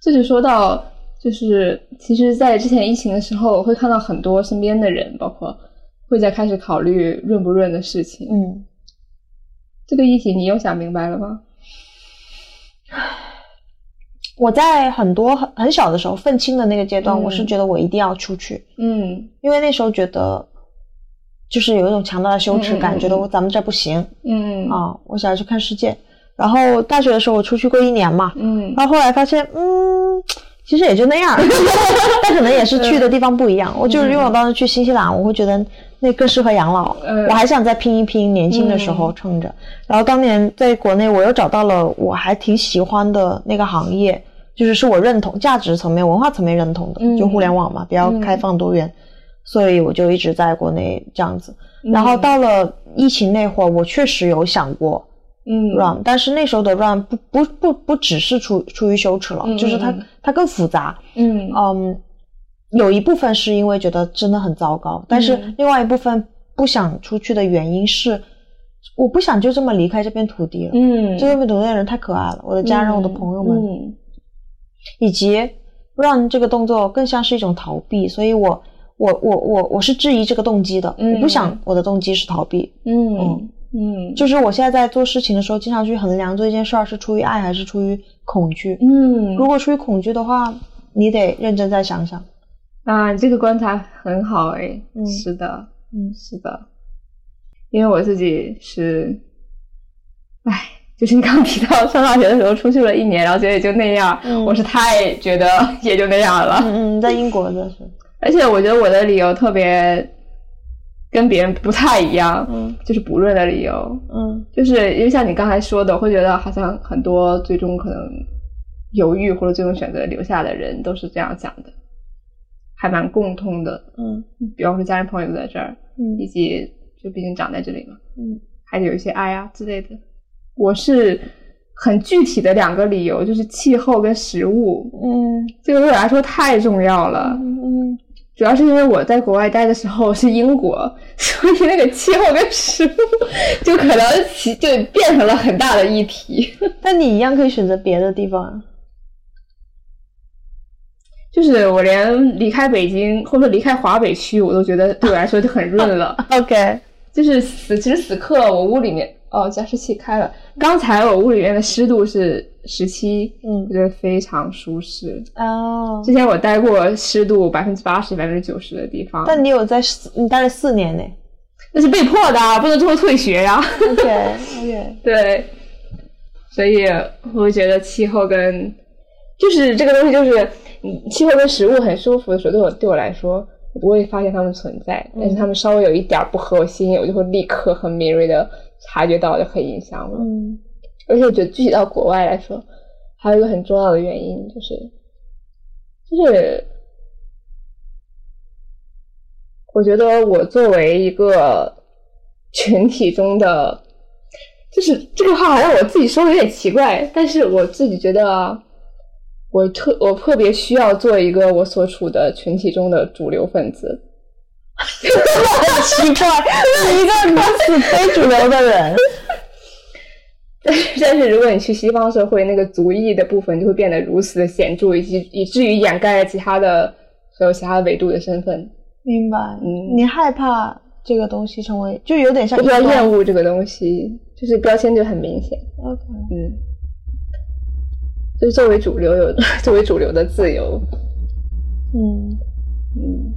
这就说到，就是其实，在之前疫情的时候，我会看到很多身边的人，包括会在开始考虑润不润的事情。嗯，这个议题你又想明白了吗？[SIGHS] 我在很多很很小的时候，愤青的那个阶段，嗯我是觉得我一定要出去，嗯因为那时候觉得就是有一种强大的羞耻感，嗯嗯嗯觉得我咱们这不行嗯啊，我想要去看世界。然后大学的时候我出去过一年嘛，嗯然后后来发现，嗯，其实也就那样，[LAUGHS] 但可能也是去的地方不一样。我就是因为我当时去新西兰，我会觉得那更适合养老，嗯我还想再拼一拼，年轻的时候撑着。然后当年在国内，我又找到了我还挺喜欢的那个行业，就是是我认同价值层面、文化层面认同的，嗯就互联网嘛，比较开放多元，所以我就一直在国内这样子。然后到了疫情那会儿，我确实有想过。嗯。run，但是那时候的 run 不不不不只是出出于羞耻了，嗯就是它嗯。它更复杂。嗯。嗯，有一部分是因为觉得真的很糟糕，但是嗯另外一部分不想出去的原因是，我不想就这么离开这片土地了。嗯，这片土地的人太可爱了，我的家人、我的朋友们，嗯。以及 run 这个动作更像是一种逃避，所以我我我我我是质疑这个动机的，嗯。我不想我的动机是逃避，嗯。嗯就是我现在在做事情的时候，经常去衡量做一件事儿是出于爱还是出于恐惧。嗯，如果出于恐惧的话，你得认真再想想。啊，这个观察很好哎，嗯是的，嗯是的，因为我自己是，哎，就是你刚刚提到上大学的时候出去了一年，然后觉得也就那样，嗯我是太觉得 [LAUGHS] 也就那样了，嗯嗯，在英国的是，[LAUGHS] 而且我觉得我的理由特别跟别人不太一样，嗯就是不润的理由。嗯就是因为像你刚才说的，我会觉得好像很多最终可能犹豫或者最终选择留下的人都是这样想的，还蛮共通的。嗯比方说家人朋友都在这儿，嗯以及就毕竟长在这里嘛，嗯还得有一些爱啊之类的。我是很具体的两个理由，就是气候跟食物，嗯这个对我来说太重要了。嗯主要是因为我在国外待的时候是英国，[LAUGHS] 所以那个气候跟食物就可能其就变成了很大的议题。[LAUGHS] 但你一样可以选择别的地方啊。就是我连离开北京或者离开华北区，我都觉得对我来说就很润了。[LAUGHS] OK，就是此时此刻，我屋里面哦加湿器开了，刚才我屋里面的湿度是十七，嗯我觉得非常舒适。哦，之前我待过湿度百分之八十、百分之九十的地方，但你有在你待了四年呢。那是被迫的，不能最后退学呀。[LAUGHS] OK OK，对，所以我会觉得气候跟就是这个东西，就是嗯，气候跟食物很舒服的时候，对我对我来说，我不会发现它们存在，但是它们稍微有一点儿不合我心意，我就会立刻很敏锐的察觉到，就很影响我。嗯而且我觉得具体到国外来说，还有一个很重要的原因就是，就是我觉得我作为一个 [LAUGHS] 群体中的，就是这个话好像我自己说的有点奇怪，但是我自己觉得我特我特别需要做一个我所处的群体中的主流分子。很奇怪，是一个如此非主流的人。但是但是如果你去西方社会，那个族裔的部分就会变得如此的显著，以及以至于掩盖了其他的所有其他维度的身份。明白，嗯你害怕这个东西成为，就有点像我比较厌恶这个东西，就是标签就很明显。OK，嗯，就是作为主流有作为主流的自由，嗯，嗯，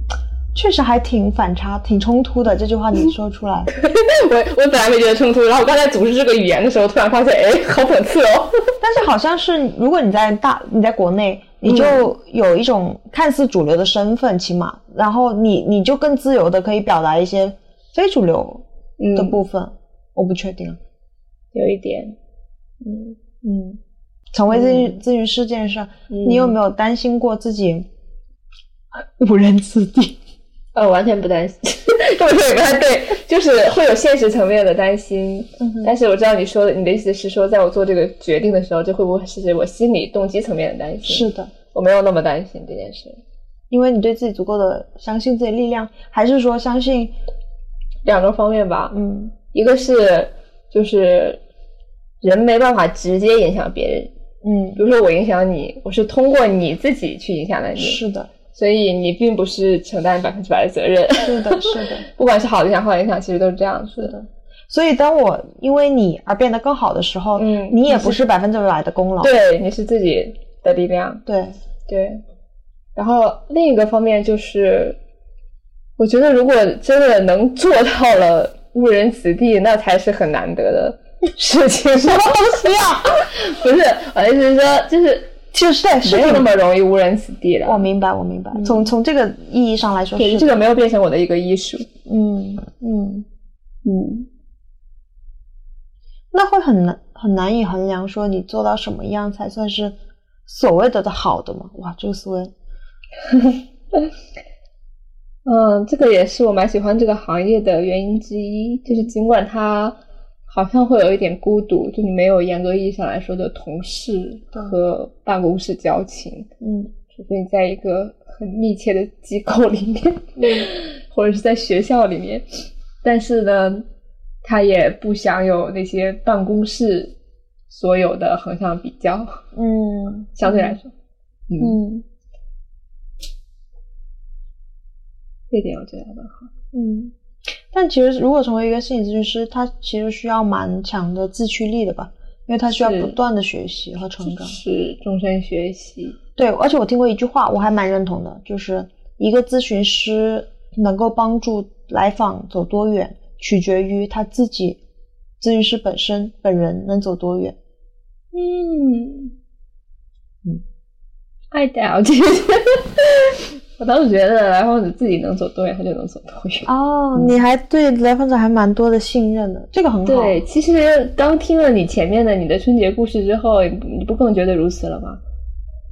确实还挺反差、挺冲突的。这句话你说出来，[LAUGHS] 我我本来没觉得冲突，然后我刚才组织这个语言的时候，突然发现，哎，[LAUGHS] 好讽刺哦。但是好像是如果你在大你在国内，你就有一种看似主流的身份，起码，然后你你就更自由的可以表达一些非主流嗯的部分。我不确定，有一点，嗯嗯，成为咨询咨询师这件事，嗯你有没有担心过自己误人子弟？呃，完全不担心，这么说也不太对，就是会有现实层面的担心。嗯但是我知道你说的，你的意思是说，在我做这个决定的时候，这会不会是我心理动机层面的担心？是，的，我没有那么担心这件事。因为你对自己足够的相信自己力量，还是说相信？两个方面吧，嗯一个是就是人没办法直接影响别人，嗯比，如说我影响你，我是通过你自己去影响了你，是的，所以你并不是承担百分之百的责任。是的，[LAUGHS] 是的。不管是好的影响、坏的影响，其实都是这样子的。所以，当我因为你而变得更好的时候，嗯你也不是百分之百的功劳。对，你是自己的力量。对，对，然后另一个方面就是，我觉得如果真的能做到了误人子弟，那才是很难得的事情。[LAUGHS] 什么东西啊？[LAUGHS] 不是，我的意思是说，就是就是对，是没有那么容易误人子弟了。我明白，我明白。从从这个意义上来说，这个没有变成我的一个艺术。嗯嗯，嗯，那会很难很难以衡量，说你做到什么样才算是所谓的的好的吗？哇，这个思维，[LAUGHS] 嗯，这个也是我蛮喜欢这个行业的原因之一，就是尽管它好像会有一点孤独，就你没有严格意义上来说的同事和办公室交情，嗯。除非你在一个很密切的机构里面，[LAUGHS] 或者是在学校里面，但是呢，他也不享有那些办公室所有的横向比较，嗯。相对来说，嗯，嗯。这点我觉得还蛮好。嗯。但其实，如果成为一个心理咨询师，他其实需要蛮强的自驱力的吧，因为他需要不断的学习和成长。是终身学习，对，而且我听过一句话，我还蛮认同的，就是一个咨询师能够帮助来访走多远，取决于他自己咨询师本身本人能走多远。嗯嗯，I doubt it。我当时觉得来访者自己能走多远，他就能走多远。哦，你还对来访者还蛮多的信任的，这个很好。对，其实刚听了你前面的你的春节故事之后，你不更觉得如此了吗？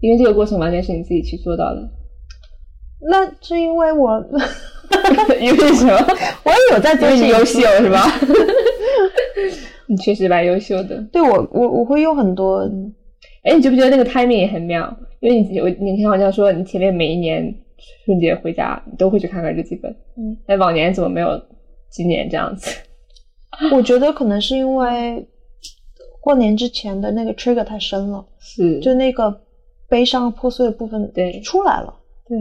因为这个过程完全是你自己去做到的。那是因为我，[LAUGHS] 因为什么？[LAUGHS] 我也有在做因为你优秀是吧？[LAUGHS] 你确实蛮优秀的。对我，我我会用很多，哎，你觉不觉得那个 timing 也很妙？因为你我你听好像说你前面每一年春节回家，你都会去看看日记本。嗯，哎，往年怎么没有今年这样子？[LAUGHS] 我觉得可能是因为过年之前的那个 trigger 太深了，是，就那个悲伤破碎的部分对出来了。对。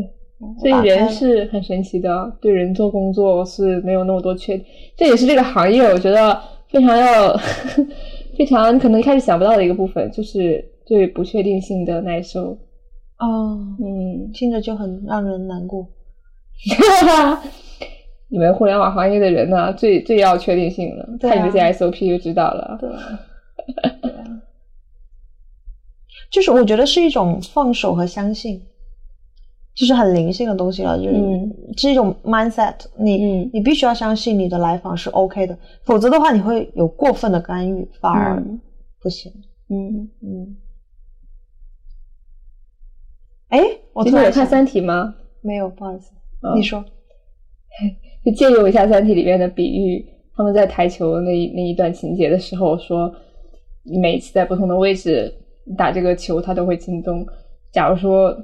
所以人是很神奇的，对人做工作是没有那么多缺点，这也是这个行业我觉得非常要 [LAUGHS] 非常可能一开始想不到的一个部分，就是对不确定性的耐受。哦，嗯，听着就很让人难过。[LAUGHS] 你们互联网行业的人呢，最最要确定性了，看你们这 SOP 就知道了。对，[LAUGHS] 对啊，就是我觉得是一种放手和相信，就是很灵性的东西了，就是、嗯是一种 mindset 你。嗯你必须要相信你的来访是 OK 的，否则的话你会有过分的干预，反而嗯不行。嗯，嗯。哎，我你们有看《三体》吗？没有，不好意思，哦你说。[LAUGHS] 就借用一下《三体》里面的比喻，他们在台球那一那一段情节的时候说，每次在不同的位置打这个球，它都会进洞。假如说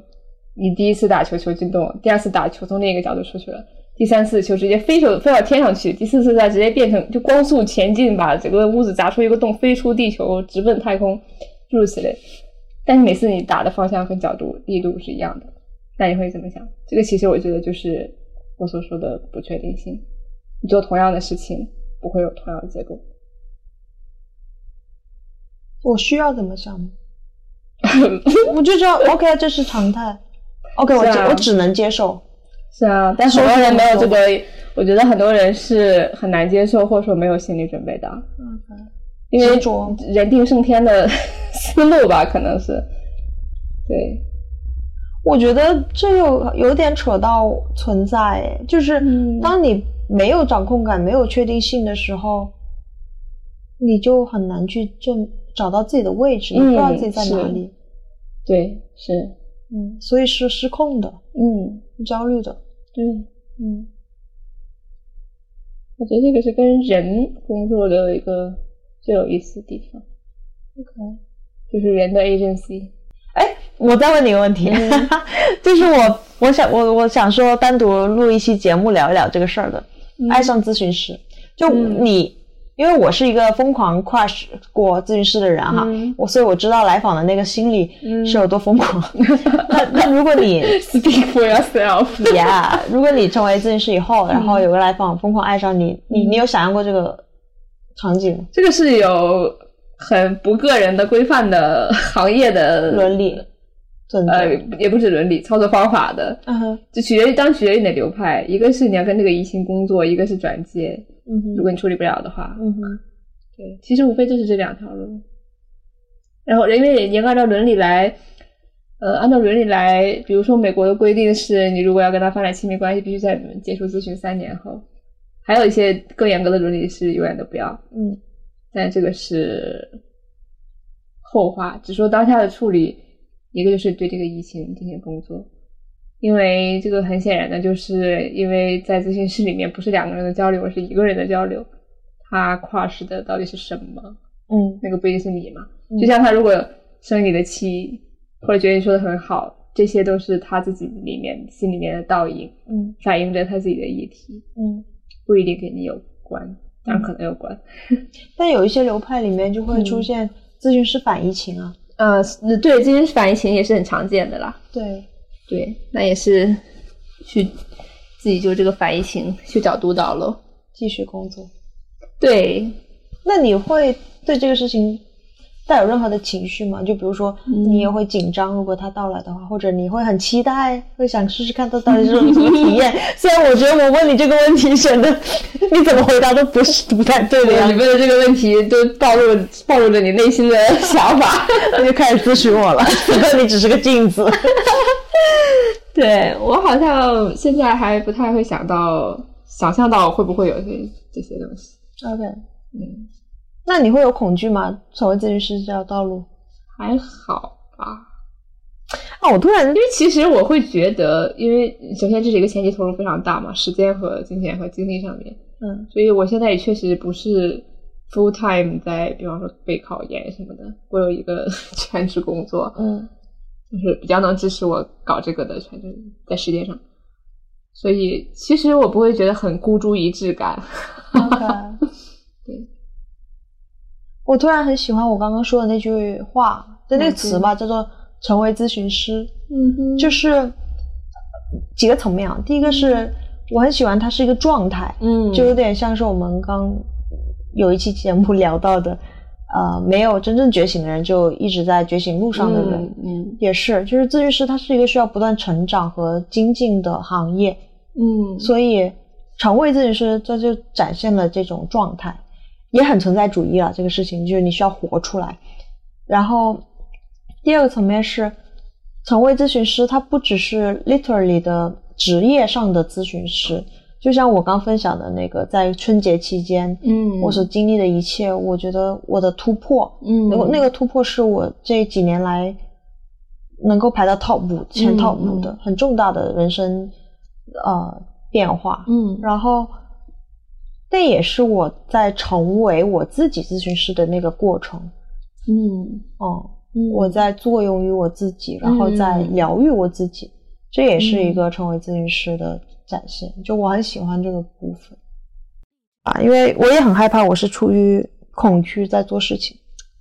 你第一次打球球进洞，第二次打球从另一个角度出去了，第三次球直接飞手飞到天上去，第四次再直接变成就光速前进，把整个屋子砸出一个洞，飞出地球，直奔太空，诸如此类。但是每次你打的方向跟角度、力度是一样的，那你会怎么想？这个其实我觉得就是我所说的不确定性。你做同样的事情，不会有同样的结果。我需要怎么想吗？[LAUGHS] 我就知道 OK，这是常态。OK，我我只能接受。是啊，但很多人没有这个，我觉得很多人是很难接受，或者说没有心理准备的，因为人定胜天的 [LAUGHS] 思路吧，可能是。对，我觉得这又有点扯到存在，哎就是嗯。当你没有掌控感、没有确定性的时候，你就很难去正找到自己的位置，你不知道自己在哪里。对，是，嗯，所以是失控的、嗯，焦虑的。对，嗯，我觉得这个是跟人工作的一个最有意思的地方。OK。就是人的 agency。哎，我再问你一个问题，[LAUGHS] 就是我我想我我想说单独录一期节目聊一聊这个事儿的，爱上咨询师。就嗯你，因为我是一个疯狂 crush 过咨询师的人哈，嗯我所以我知道来访的那个心理嗯是有多疯狂。[LAUGHS] 那那如果你 Speak for yourself。，yeah，如果你成为咨询师以后，然后有个来访疯狂爱上你，你你有想象过这个场景？这个是有很不个人的规范的行业的伦理？呃，也不止伦理操作方法的，嗯哼，就取决于当取决于你的流派，一个是你要跟这个移情工作，一个是转接。嗯哼，如果你处理不了的话，嗯哼，对，其实无非就是这两条路。然后，因为严格按照伦理来，呃，按照伦理来，比如说美国的规定是，你如果要跟他发展亲密关系，必须在你们结束咨询三年后。还有一些更严格的伦理是永远都不要，嗯但这个是后话，只说当下的处理，一个就是对这个疫情进行工作，因为这个很显然的就是因为在咨询室里面不是两个人的交流，而是一个人的交流，他跨时的到底是什么？嗯那个不一定是你嘛，嗯就像他如果生你的气，或者觉得你说的很好，这些都是他自己里面心里面的倒影，嗯反映着他自己的议题，嗯。不一定跟你有关，当然可能有关。[LAUGHS] 但有一些流派里面就会出现咨询师反移情啊。呃，对，咨询师反移情也是很常见的啦。对，对，那也是去自己就这个反移情去找督导喽。继续工作。对，那你会对这个事情带有任何的情绪吗？就比如说，你也会紧张，如果他到来的话，或者你会很期待，会想试试看他到底是种什么体验。[LAUGHS] 虽然我觉得我问你这个问题，显得你怎么回答都不是不太对的呀，你问的这个问题都暴露暴露着你内心的想法。[LAUGHS] 那就开始咨询我了。你只是个镜子。[LAUGHS] 对我好像现在还不太会想到想象到会不会有些这些东西。OK，嗯，那你会有恐惧吗？成为咨询师这条道路？还好吧。啊，我突然因为其实我会觉得，因为首先这是一个前期投入非常大嘛，时间和金钱和精力上面，嗯所以我现在也确实不是 full time 在，比方说备考研什么的，我有一个 [LAUGHS] 全职工作，嗯就是比较能支持我搞这个的全职在时间上，所以其实我不会觉得很孤注一掷感。，OK，[LAUGHS] 对，我突然很喜欢我刚刚说的那句话，就那个词吧，叫做成为咨询师。嗯哼。就是呃几个层面啊。第一个是我很喜欢它是一个状态，嗯就有点像是我们刚有一期节目聊到的，呃，没有真正觉醒的人就一直在觉醒路上的人，嗯。也是，就是咨询师他是一个需要不断成长和精进的行业，嗯。所以成为咨询师这就展现了这种状态，也很存在主义了。这个事情就是你需要活出来。然后第二个层面是，成为咨询师，他不只是 literally 的职业上的咨询师，就像我刚分享的那个，在春节期间，嗯我所经历的一切，我觉得我的突破，嗯那个那个突破是我这几年来能够排到 top 五前嗯 top 五的、嗯很重大的人生呃变化。嗯然后，那也是我在成为我自己咨询师的那个过程。嗯哦、嗯我在作用于我自己，然后在嗯疗愈我自己，这也是一个成为咨询师的展现。就我很喜欢这个部分啊，因为我也很害怕，我是出于恐惧在做事情。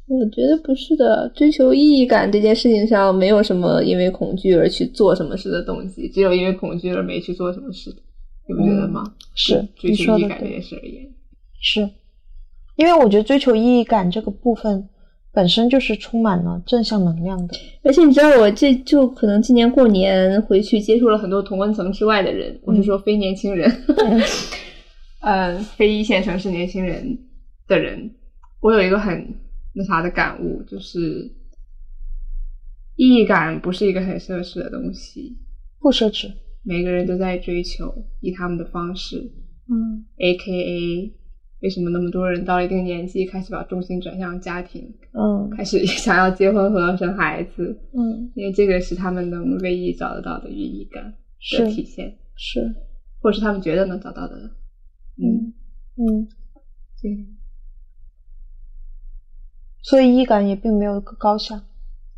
我觉得不是的，追求意义感这件事情上，没有什么因为恐惧而去做什么事的动机，只有因为恐惧而没去做什么事。你不觉得吗？是追你求意义感这说的对件事而言，是，因为我觉得追求意义感这个部分本身就是充满了正向能量的。而且你知道，我这就可能今年过年回去接触了很多同温层之外的人，我是说非年轻人，嗯，[LAUGHS] 非一线城市年轻人的人，我有一个很那啥的感悟，就是意义感不是一个很奢侈的东西，不奢侈。每个人都在追求，以他们的方式。嗯 A K A，为什么那么多人到了一定年纪开始把重心转向家庭，嗯 [LAUGHS] 开始想要结婚和生孩子？嗯，因为这个是他们能唯一找得到的意义感的是体现，是，或是他们觉得能找到的。嗯，嗯，对，所以意义感也并没有个高下。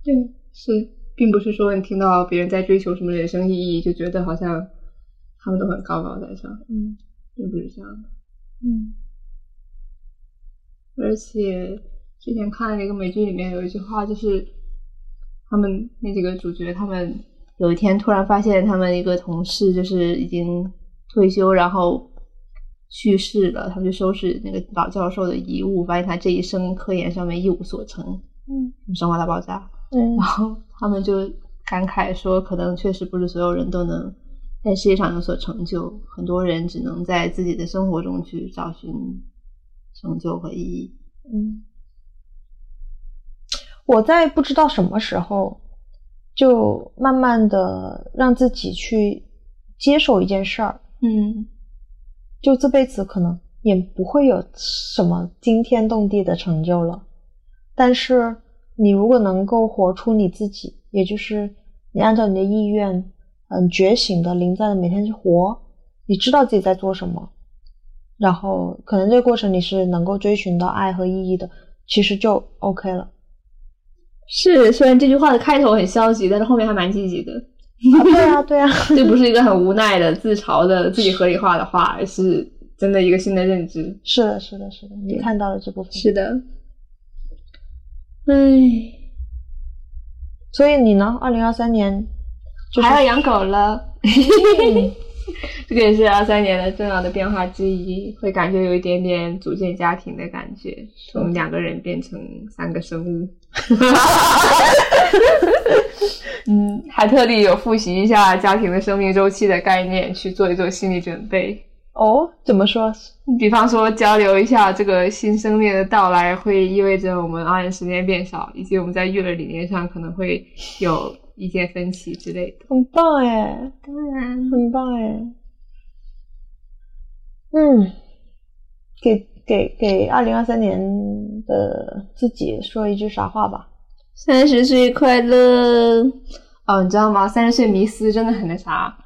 对，是，并不是说你听到别人在追求什么人生意义，就觉得好像他们都很高高在上，嗯并不是这样的。嗯而且之前看了一个美剧里面有一句话，就是他们那几个主角，他们有一天突然发现他们一个同事就是已经退休，然后去世了，他们就收拾那个老教授的遗物，发现他这一生科研上面一无所成，嗯生活大爆炸。嗯。然后他们就感慨说，可能确实不是所有人都能在事业上有所成就，很多人只能在自己的生活中去找寻成就和意义。嗯，我在不知道什么时候，就慢慢的让自己去接受一件事儿，嗯。就这辈子可能也不会有什么惊天动地的成就了，但是你如果能够活出你自己，也就是你按照你的意愿，嗯，觉醒的、临在的每天去活，你知道自己在做什么，然后可能这个过程你是能够追寻到爱和意义的，其实就 OK 了。是，虽然这句话的开头很消极，但是后面还蛮积极的。啊对啊，对啊，[LAUGHS] 这不是一个很无奈的自嘲的自己合理化的话，而是真的一个新的认知。是的，是的，是的，你看到了这部分。是的，唉，所以你呢？二零二三年就是还要养狗了。嗯 [LAUGHS] 这个也是二三年的重要的变化之一，会感觉有一点点组建家庭的感觉，从两个人变成三个生物。[LAUGHS] 嗯，还特地有复习一下家庭的生命周期的概念，去做一做心理准备。哦，怎么说？比方说，交流一下这个新生命的到来，会意味着我们熬夜时间变少，以及我们在育儿理念上可能会有意见分歧之类的。很棒哎，当然，很棒哎。嗯，给给给二零二三年的自己说一句啥话吧？三十岁快乐！哦，你知道吗？三十岁迷思真的很那啥。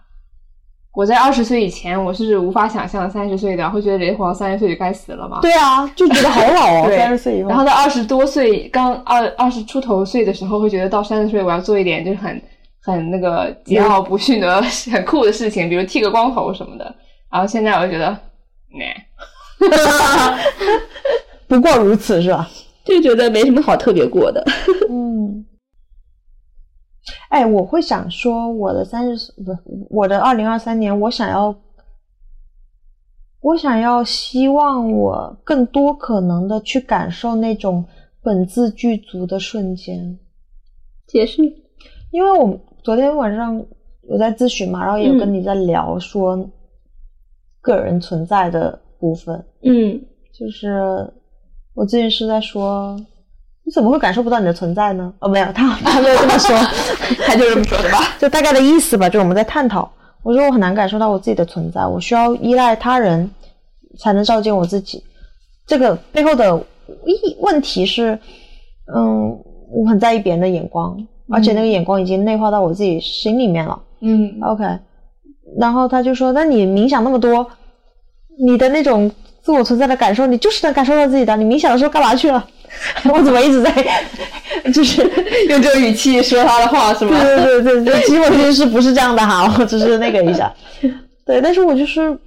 我在二十岁以前，我是无法想象三十岁的，会觉得人活到三十岁就该死了吗？对啊，就觉得好老哦，[LAUGHS] 三十岁以后。然后到二十多岁，刚二二十出头岁的时候，会觉得到三十岁我要做一点就是很很那个桀骜不驯的、[LAUGHS] 很酷的事情，比如剃个光头什么的。然后现在我就觉得，nah，[LAUGHS] 不过如此是吧？就觉得没什么好特别过的。嗯，哎，我会想说，我的三十岁不，我的二零二三年，我想要，我想要希望我更多可能的去感受那种本自具足的瞬间，解释，因为我昨天晚上我在咨询嘛，然后也有跟你在聊说个人存在的部分，嗯。就是我咨询师在说，你怎么会感受不到你的存在呢？哦，没有，他他没有这么说，[LAUGHS] 他就这么说的吧？[LAUGHS] 就大概的意思吧，就是我们在探讨。我说我很难感受到我自己的存在，我需要依赖他人才能照见我自己。这个背后的意问题是，嗯，我很在意别人的眼光，而且那个眼光已经内化到我自己心里面了。嗯 OK，然后他就说：“那你冥想那么多，你的那种自我存在的感受，你就是能感受到自己的。你冥想的时候干嘛去了？[LAUGHS] 我怎么一直在，就是用这个语气说他的话是吗？对对对对对，其实我其实是不是这样的哈，我只是那个一下。[LAUGHS] 对，但是我就是，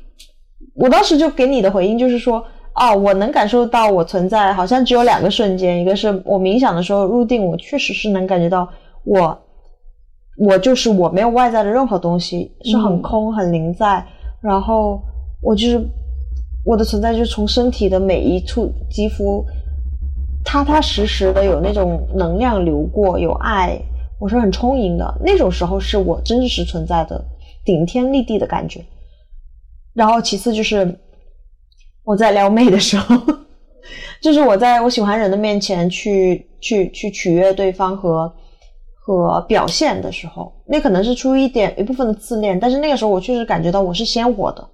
我当时就给你的回应就是说，哦，我能感受到我存在，好像只有两个瞬间，一个是我冥想的时候入定，我确实是能感觉到我，我就是我没有外在的任何东西，是很空很零在，然后我就是我的存在就是从身体的每一处肌肤踏踏实实的有那种能量流过，有爱，我是很充盈的。那种时候是我真实存在的顶天立地的感觉。然后其次就是我在撩妹的时候，[LAUGHS] 就是我在我喜欢人的面前去去去取悦对方和和表现的时候，那可能是出于一点一部分的自恋，但是那个时候我确实感觉到我是鲜活的，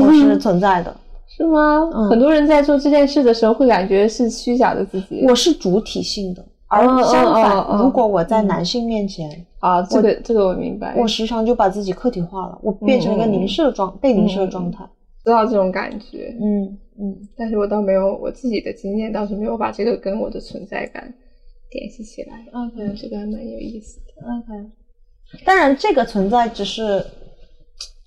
我是存在的，是吗？嗯很多人在做这件事的时候会感觉是虚假的自己。我是主体性的。而相反，如果我在男性面前，啊，这个这个我明白，我时常就把自己客体化了，我变成一个凝视的状、被凝视的状态。知道这种感觉，嗯嗯，但是我倒没有我自己的经验，倒是没有把这个跟我的存在感联系起来。OK 嗯，这个还蛮有意思的。OK。当然，这个存在只是，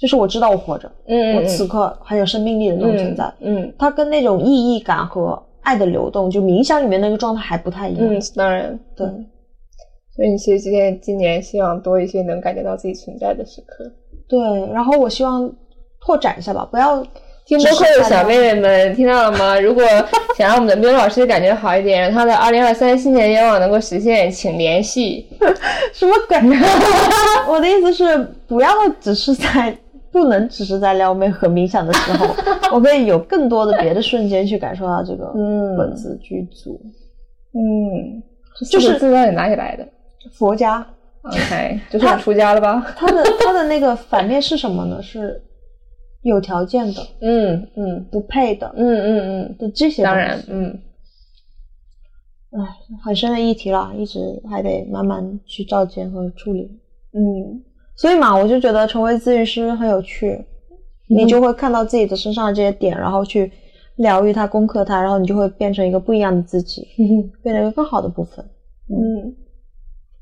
就是我知道我活着，嗯我此刻很有生命力的那种存在。嗯它跟那种意义感和爱的流动，就冥想里面那个状态还不太一样。嗯，当然对嗯所以你其实今天今年希望多一些能感觉到自己存在的时刻。对，然后我希望拓展一下吧，不要听播客的小妹妹们 [LAUGHS] 听到了吗？如果想让我们的喵老师感觉好一点，让他的二零二三新年愿望能够实现，请联系。什么鬼？[LAUGHS] 我的意思是，不要只是在，不能只是在撩妹和冥想的时候，[LAUGHS] 我可以有更多的别的瞬间去感受到这个嗯本自具足。嗯，就就是是字到底哪里来的佛家？OK，[LAUGHS] 就是我出家了吧？它的它的那个反面是什么呢？是有条件的、嗯嗯不配的嗯嗯嗯，的这些。当然，嗯哎，很深的议题了，一直还得慢慢去照见和处理。嗯所以嘛，我就觉得成为咨询师很有趣，你就会看到自己的身上的这些点，然后去疗愈它、攻克它，然后你就会变成一个不一样的自己，变成一个更好的部分。嗯，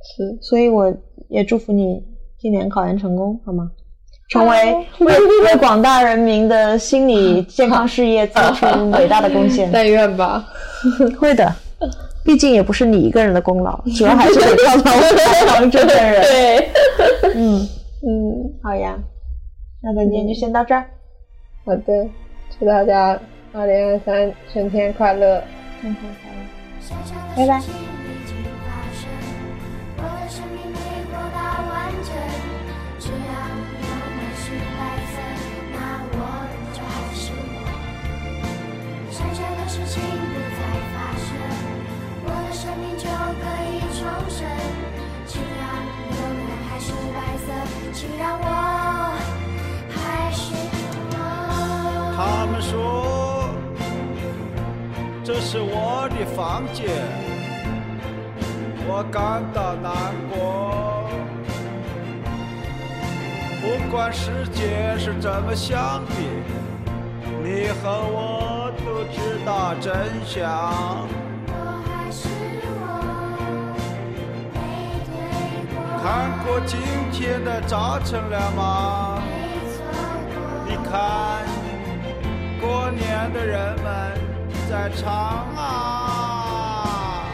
是所以我也祝福你今年考研成功，好吗？成为为为广大人民的心理健康事业做出伟大的贡献。但愿吧。会的，毕竟也不是你一个人的功劳，[LAUGHS] 主要还是得靠到我们旁这个人。对，嗯，嗯，好呀，那咱今天就先到这儿。好的，祝大家二零二三春天快乐。春天快乐。拜拜。是让我还是，他们说这是我的房间，我感到难过。不管世界是怎么想的，你和我都知道真相。我还是我。看过今天的早晨了吗？你看过年的人们在唱啊。